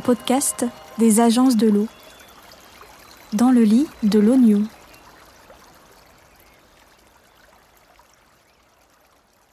Podcast des agences de l'eau. Dans le lit de l'oignon.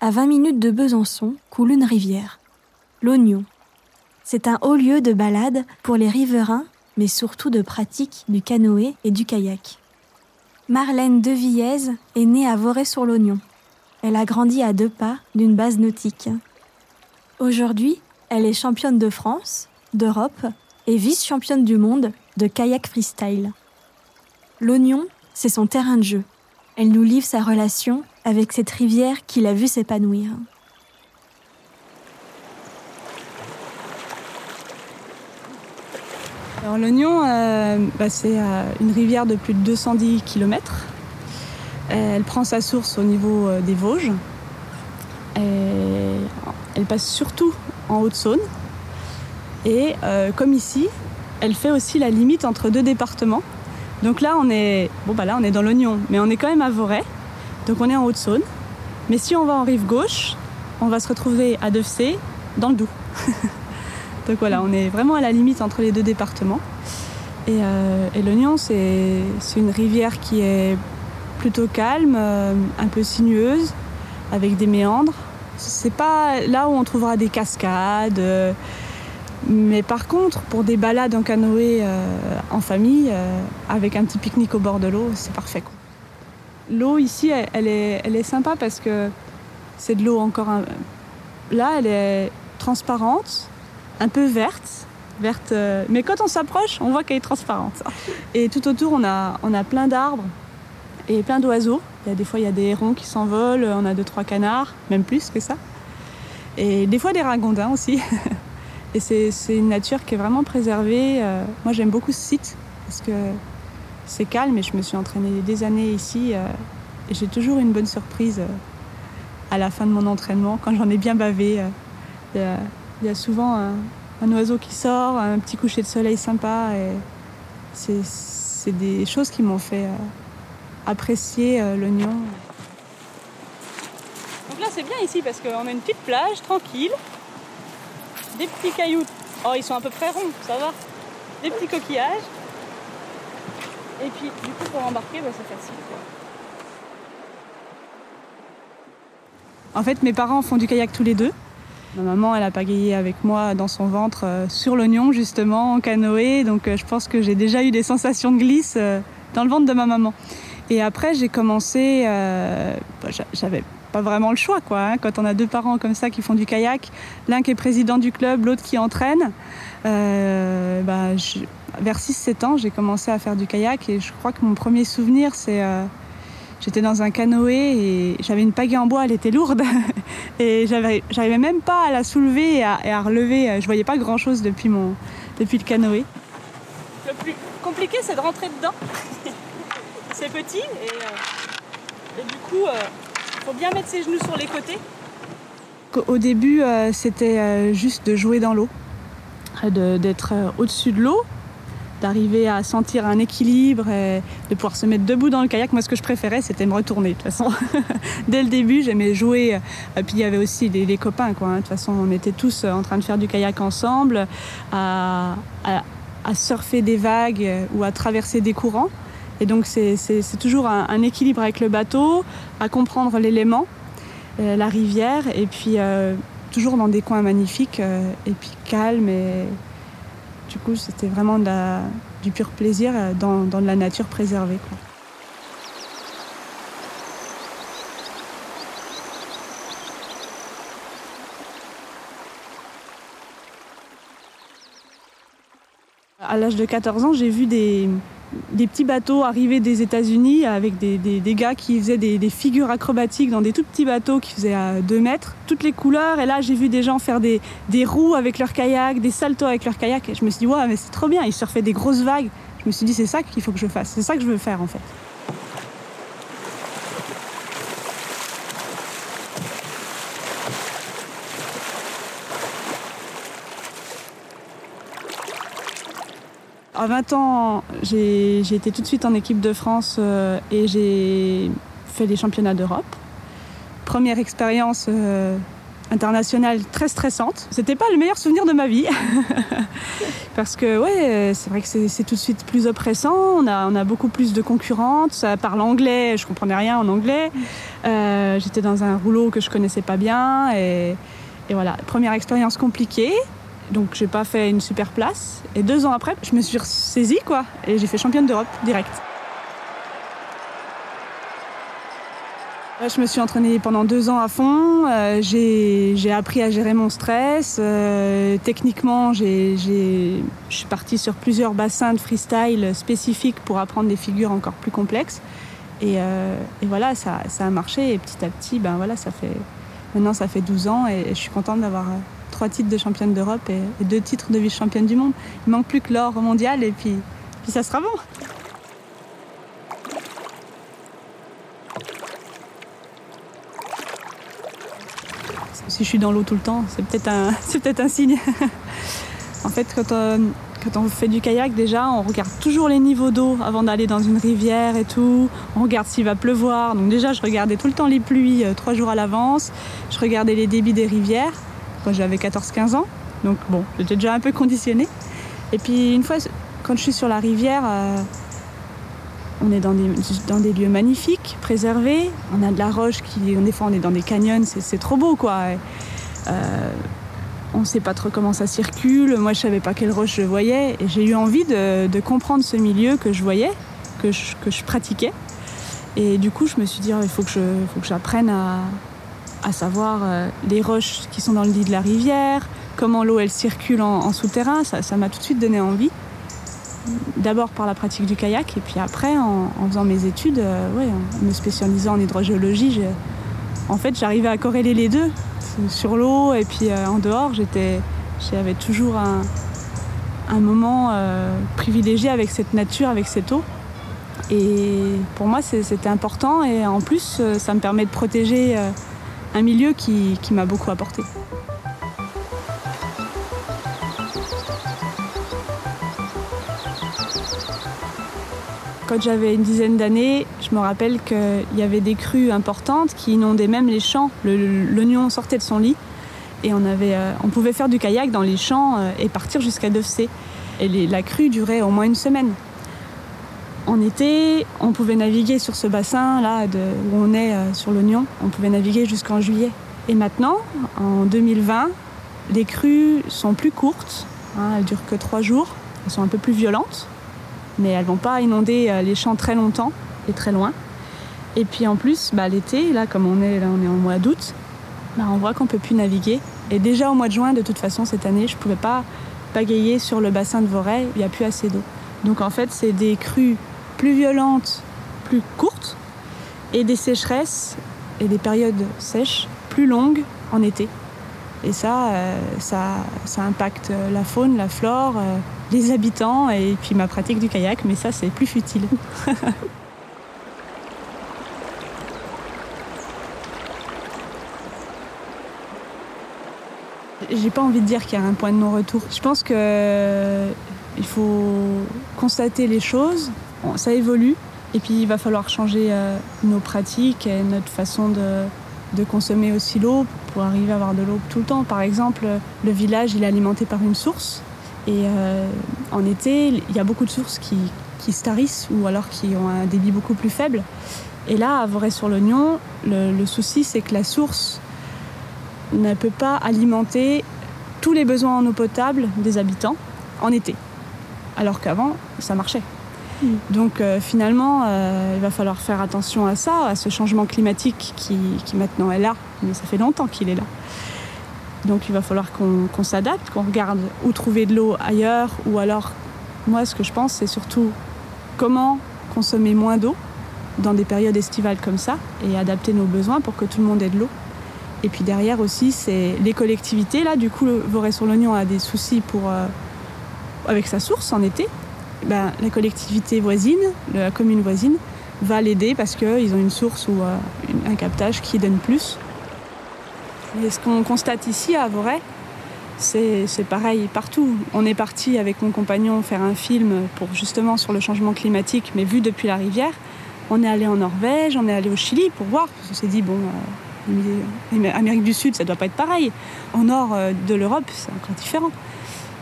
À 20 minutes de Besançon coule une rivière, l'Oignon. C'est un haut lieu de balade pour les riverains, mais surtout de pratique du canoë et du kayak. Marlène Devillez est née à Voré-sur-l'Oignon. Elle a grandi à deux pas d'une base nautique. Aujourd'hui, elle est championne de France, d'Europe et vice-championne du monde de kayak freestyle. L'Oignon, c'est son terrain de jeu. Elle nous livre sa relation avec cette rivière qui l'a vu s'épanouir. Alors l'Oignon, euh, bah, c'est euh, une rivière de plus de 210 km. Elle prend sa source au niveau euh, des Vosges. Elle passe surtout en Haute-Saône. Et comme ici, elle fait aussi la limite entre deux départements. Donc là, on est, bon, bah là, on est dans l'Oignon, mais on est quand même à Voray. Donc on est en Haute-Saône. Mais si on va en rive gauche, on va se retrouver à Devcé, dans le Doubs. Donc voilà, on est vraiment à la limite entre les deux départements. Et, euh, c'est une rivière qui est plutôt calme, euh, un peu sinueuse, avec des méandres. C'est pas là où on trouvera des cascades. Euh, mais par contre, pour des balades en canoë en famille, avec un petit pique-nique au bord de l'eau, c'est parfait. L'eau ici, elle, est, elle est sympa parce que c'est de l'eau encore. Un... Là, elle est transparente, un peu verte. verte euh, mais quand on s'approche, on voit qu'elle est transparente. Et tout autour, on a, on a plein d'arbres et plein d'oiseaux. Il y a des fois, il y a des hérons qui s'envolent, on a deux, trois canards, même plus que ça. Et des fois, des ragondins aussi. Et c'est une nature qui est vraiment préservée. Euh, moi, j'aime beaucoup ce site parce que c'est calme et je me suis entraînée des années ici. Euh, et j'ai toujours une bonne surprise à la fin de mon entraînement, quand j'en ai bien bavé. Il y a souvent un, oiseau qui sort, un petit coucher de soleil sympa. Et c'est des choses qui m'ont fait euh, apprécier euh, l'oignon. Donc là, c'est bien ici parce qu'on a une petite plage tranquille, des petits cailloux. Oh, ils sont à peu près ronds, ça va. Des petits coquillages. Et puis, du coup, pour embarquer, bah, c'est facile. En fait, mes parents font du kayak tous les deux. Ma maman, elle a pagayé avec moi dans son ventre euh, sur l'oignon, justement, en canoë. Donc euh, je pense que j'ai déjà eu des sensations de glisse euh, dans le ventre de ma maman. Et après, j'ai commencé. Bah, j'avais pas vraiment le choix, quoi. Hein, quand on a deux parents comme ça qui font du kayak, l'un qui est président du club, l'autre qui entraîne. Bah, vers 6-7 ans, j'ai commencé à faire du kayak et je crois que mon premier souvenir, c'est J'étais dans un canoë et j'avais une pagaie en bois, elle était lourde. et j'arrivais même pas à la soulever et à, relever. Je voyais pas grand chose depuis, mon, depuis le canoë. Le plus compliqué, c'est de rentrer dedans. c'est petit et, euh, du coup, euh, faut bien mettre ses genoux sur les côtés. Au début, euh, c'était juste de jouer dans l'eau, d'être au-dessus de l'eau d'arriver à sentir un équilibre et de pouvoir se mettre debout dans le kayak. Moi, ce que je préférais, c'était me retourner. De toute façon, dès le début, j'aimais jouer. Et puis, il y avait aussi les, copains. Quoi. Hein. De toute façon, on était tous en train de faire du kayak ensemble, à, surfer des vagues ou à traverser des courants. Et donc, c'est toujours un, équilibre avec le bateau, à comprendre l'élément, euh, la rivière, et puis euh, toujours dans des coins magnifiques, euh, et puis calme et du coup, c'était vraiment du pur plaisir euh, dans, de la nature préservée. À l'âge de 14 ans, j'ai vu des, des petits bateaux arrivés des États-Unis avec des, gars qui faisaient des, figures acrobatiques dans des tout petits bateaux qui faisaient à 2 mètres, toutes les couleurs. Et là, j'ai vu des gens faire des, roues avec leur kayak, des saltos avec leur kayak. Et je me suis dit, ouais, mais c'est trop bien, ils surfaient des grosses vagues. Je me suis dit, c'est ça qu'il faut que je fasse, c'est ça que je veux faire en fait. À 20 ans, j'ai été tout de suite en équipe de France euh, et j'ai fait les championnats d'Europe. Première expérience euh, internationale très stressante. C'était pas le meilleur souvenir de ma vie. Parce que, ouais, c'est vrai que c'est tout de suite plus oppressant. On a, beaucoup plus de concurrentes. Ça parle anglais. Je comprenais rien en anglais. Euh, j'étais dans un rouleau que je connaissais pas bien. Et voilà, première expérience compliquée. Donc, j'ai pas fait une super place. Et deux ans après, je me suis saisie, quoi. Et j'ai fait championne d'Europe direct. Je me suis entraînée pendant deux ans à fond. Euh, j'ai appris à gérer mon stress. Euh, techniquement, je suis partie sur plusieurs bassins de freestyle spécifiques pour apprendre des figures encore plus complexes. Et, euh, voilà, ça, ça, a marché. Et petit à petit, ben voilà, ça fait, maintenant ça fait 12 ans et, je suis contente d'avoir trois titres de championne d'Europe et, deux titres de vice-championne du monde. Il manque plus que l'or mondial et puis, puis ça sera bon. si je suis dans l'eau tout le temps, c'est peut-être un, peut-être un signe. en fait, quand, euh, quand on fait du kayak, déjà, on regarde toujours les niveaux d'eau avant d'aller dans une rivière et tout. On regarde s'il va pleuvoir. Donc déjà, je regardais tout le temps les pluies euh, trois jours à l'avance. Je regardais les débits des rivières quand j'avais 14-15 ans. Donc bon, j'étais déjà un peu conditionnée. Et puis une fois, quand je suis sur la rivière, euh, on est dans des, dans des, lieux magnifiques, préservés. On a de la roche qui, des fois, on est dans des canyons, c'est trop beau, quoi. Euh, on ne sait pas trop comment ça circule. Moi, je savais pas quelle roche je voyais, et j'ai eu envie de, de, comprendre ce milieu que je voyais, que je, que je, pratiquais. Et du coup, je me suis dit, oh, il faut que j'apprenne à, à, savoir euh, les roches qui sont dans le lit de la rivière, comment l'eau elle circule en, souterrain. Ça m'a tout de suite donné envie d'abord par la pratique du kayak et puis après en, faisant mes études, euh, en me spécialisant en hydrogéologie, en fait j'arrivais à corréler les deux sur l'eau et puis euh, en dehors j'étais j'avais toujours un, moment euh, privilégié avec cette nature, avec cette eau. Et pour moi c'était important et en plus ça me permet de protéger un milieu qui, m'a beaucoup apporté. Quand j'avais une dizaine d'années, je me rappelle qu'il y avait des crues importantes qui inondaient même les champs. L'oignon sortait de son lit et euh, on pouvait faire du kayak dans les champs euh, et partir jusqu'à Devcé. Et la crue durait au moins une semaine. En été, on pouvait naviguer sur ce bassin là où on est euh, sur l'oignon. On pouvait naviguer jusqu'en juillet. Et maintenant, en 2020, les crues sont plus courtes. Hein, elles durent que trois jours. Elles sont un peu plus violentes mais elles vont pas inonder euh, les champs très longtemps et très loin. Et puis en plus, bah, l'été, là comme on est là, on est en mois d'août, bah, on voit qu'on peut plus naviguer. Et déjà au mois de juin, de toute façon, cette année, je pouvais pas pagayer sur le bassin de Voray, il n'y a plus assez d'eau. Donc en fait, c'est des crues plus violentes, plus courtes, et des sécheresses et des périodes sèches plus longues en été. Et ça, euh, ça, ça impacte la faune, la flore, euh, les habitants et puis ma pratique du kayak, mais ça c'est plus futile. J'ai pas envie de dire qu'il y a un point de non-retour. Je pense que euh, il faut constater les choses, ça évolue, et puis il va falloir changer euh, nos pratiques et notre façon de, consommer aussi l'eau pour arriver à avoir de l'eau tout le temps. Par exemple, le village il est alimenté par une source et euh, en été, il y a beaucoup de sources qui, qui se tarissent ou alors qui ont un débit beaucoup plus faible. Et là, à Voray-sur-l'Oignon, le, le souci, c'est que la source ne peut pas alimenter tous les besoins en eau potable des habitants en été. Alors qu'avant, ça marchait. Donc euh, finalement, euh, il va falloir faire attention à ça, à ce changement climatique qui, maintenant est là, mais ça fait longtemps qu'il est là. Donc il va falloir qu'on qu s'adapte, qu'on regarde où trouver de l'eau ailleurs ou alors moi ce que je pense c'est surtout comment consommer moins d'eau dans des périodes estivales comme ça et adapter nos besoins pour que tout le monde ait de l'eau. Et puis derrière aussi c'est les collectivités là du coup le Voré sur l'oignon a des soucis euh, avec sa source en été. Ben, la collectivité voisine, la commune voisine va l'aider parce qu'ils ont une source ou euh, un captage qui donne plus Et ce qu'on constate ici à Voray, c'est pareil partout. On est parti avec mon compagnon faire un film pour justement sur le changement climatique, mais vu depuis la rivière. On est allé en Norvège, on est allé au Chili pour voir. On s'est dit bon, euh, Amérique du Sud, ça doit pas être pareil. Au nord euh, de l'Europe, c'est encore différent.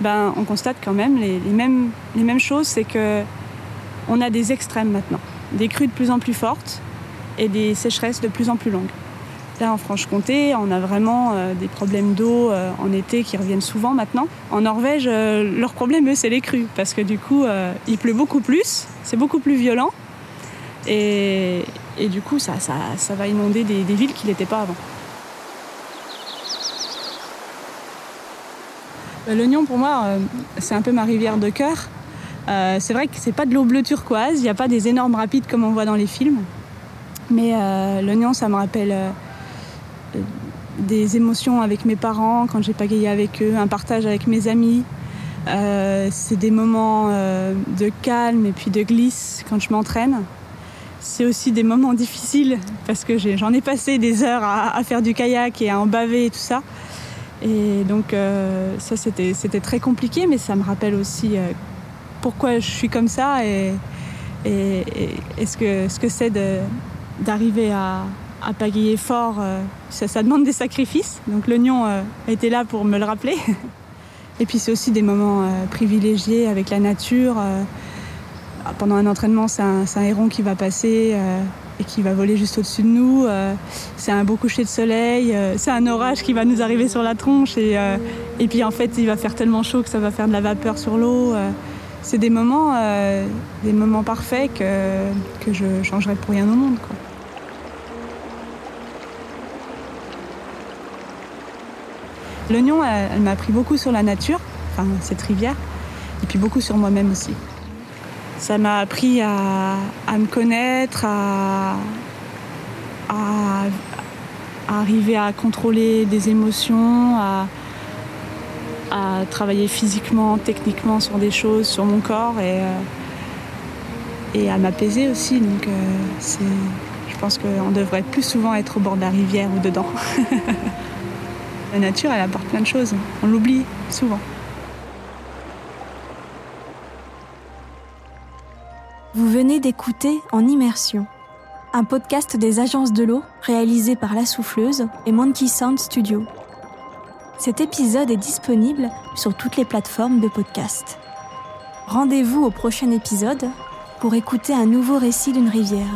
Ben, on constate quand même les, mêmes, choses, c'est que on a des extrêmes maintenant, des crues de plus en plus fortes et des sécheresses de plus en plus longues. Là, en Franche-Comté, on a vraiment euh, des problèmes d'eau euh, en été qui reviennent souvent maintenant. En Norvège, leur problème, eux, c'est les crues, parce que du coup, il pleut beaucoup plus, c'est beaucoup plus violent, et, du coup, ça va inonder des, des villes qui n'étaient pas avant. L'oignon, pour moi, euh, c'est un peu ma rivière de cœur. Euh, c'est vrai que c'est pas de l'eau bleu turquoise, il n'y a pas des énormes rapides comme on voit dans les films. Mais euh, l'oignon, ça me rappelle euh, des émotions avec mes parents quand j'ai pagayé avec eux, un partage avec mes amis. Euh, c'est des moments de calme et puis de glisse quand je m'entraîne. C'est aussi des moments difficiles parce que j'en ai, passé des heures à, faire du kayak et à en baver et tout ça. Et donc euh, ça c'était très compliqué, mais ça me rappelle aussi euh, pourquoi je suis comme ça et, ce que c'est ce que d'arriver à, à pagayer fort. Euh, ça, demande des sacrifices. Donc l'oignon a été là pour me le rappeler. et puis c'est aussi des moments privilégiés avec la nature. Pendant un entraînement, c'est un, héron qui va passer qui va voler juste au-dessus de nous. Euh, c'est un beau coucher de soleil, euh, c'est un orage qui va nous arriver sur la tronche et, euh, et puis en fait, il va faire tellement chaud que ça va faire de la vapeur sur l'eau. C'est des moments, des moments parfaits que, que je changerais pour rien au monde. L'oignon, elle, elle m'a appris beaucoup sur la nature, enfin cette rivière, et puis beaucoup sur moi-même aussi ça m'a appris à, à, me connaître, à, à, arriver à contrôler des émotions, à, à, travailler physiquement, techniquement sur des choses, sur mon corps et, euh, et à m'apaiser aussi. Donc, euh, je pense qu'on devrait plus souvent être au bord de la rivière ou dedans. la nature, elle apporte plein de choses. On l'oublie souvent. Vous venez d'écouter En Immersion, un podcast des agences de l'eau réalisé par La Souffleuse et Monkey Sound Studio. Cet épisode est disponible sur toutes les plateformes de podcast. Rendez-vous au prochain épisode pour écouter un nouveau récit d'une rivière.